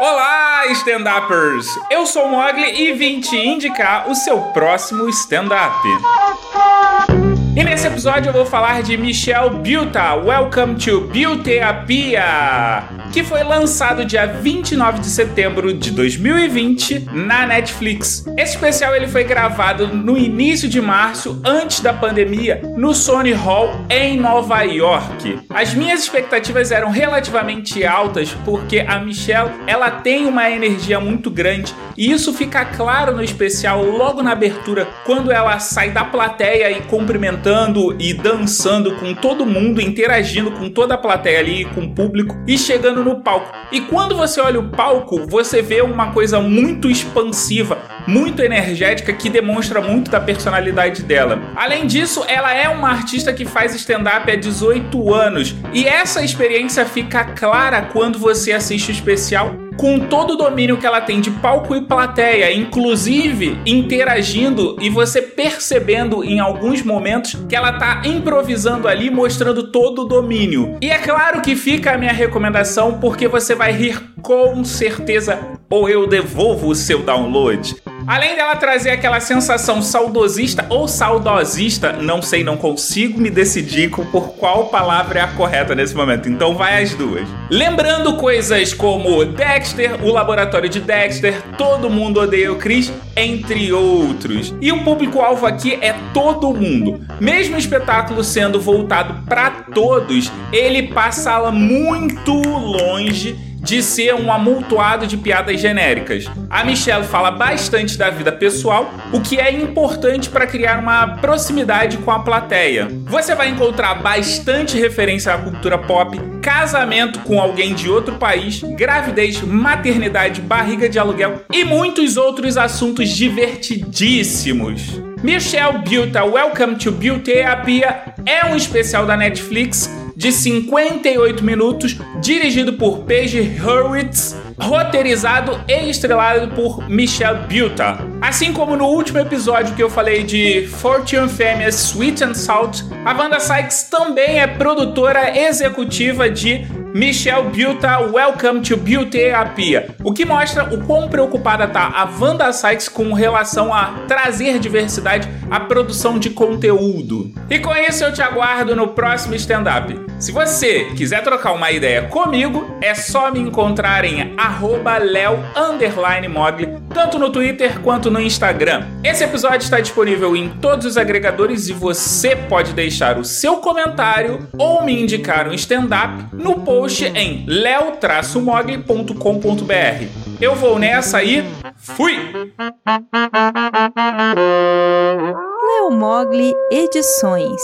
Olá, stand-uppers! Eu sou o Mogli e vim te indicar o seu próximo stand-up. E nesse episódio eu vou falar de Michelle Buta, Welcome to Buterapia, que foi lançado dia 29 de setembro de 2020 na Netflix. Esse especial ele foi gravado no início de março, antes da pandemia, no Sony Hall em Nova York. As minhas expectativas eram relativamente altas porque a Michelle, ela tem uma energia muito grande e isso fica claro no especial logo na abertura, quando ela sai da plateia e cumprimenta cantando e dançando com todo mundo, interagindo com toda a plateia ali, com o público e chegando no palco. E quando você olha o palco, você vê uma coisa muito expansiva, muito energética que demonstra muito da personalidade dela. Além disso, ela é uma artista que faz stand-up há 18 anos e essa experiência fica clara quando você assiste o especial com todo o domínio que ela tem de palco e plateia, inclusive interagindo e você percebendo em alguns momentos que ela tá improvisando ali, mostrando todo o domínio. E é claro que fica a minha recomendação porque você vai rir com certeza ou eu devolvo o seu download. Além dela trazer aquela sensação saudosista ou saudosista, não sei, não consigo me decidir por qual palavra é a correta nesse momento, então vai as duas. Lembrando coisas como Dexter, o laboratório de Dexter, Todo Mundo Odeia o Chris, entre outros. E o público-alvo aqui é todo mundo. Mesmo o espetáculo sendo voltado para todos, ele passa muito longe de ser um amontoado de piadas genéricas. A Michelle fala bastante da vida pessoal, o que é importante para criar uma proximidade com a plateia. Você vai encontrar bastante referência à cultura pop, casamento com alguém de outro país, gravidez, maternidade, barriga de aluguel e muitos outros assuntos divertidíssimos. Michelle Buta Welcome to Beautyapia é um especial da Netflix de 58 minutos, dirigido por Paige Hurwitz, roteirizado e estrelado por Michelle Buta. Assim como no último episódio que eu falei de Fortune Famous Sweet and Salt, a Wanda Sykes também é produtora executiva de Michelle Buta Welcome to Beautyapia, o que mostra o quão preocupada tá a Wanda Sykes com relação a trazer diversidade à produção de conteúdo. E com isso eu te aguardo no próximo stand-up. Se você quiser trocar uma ideia comigo, é só me encontrar em leo_mogli, tanto no Twitter quanto no Instagram. Esse episódio está disponível em todos os agregadores e você pode deixar o seu comentário ou me indicar um stand-up no post em leo-mogli.com.br. Eu vou nessa e fui! Leo Mogli Edições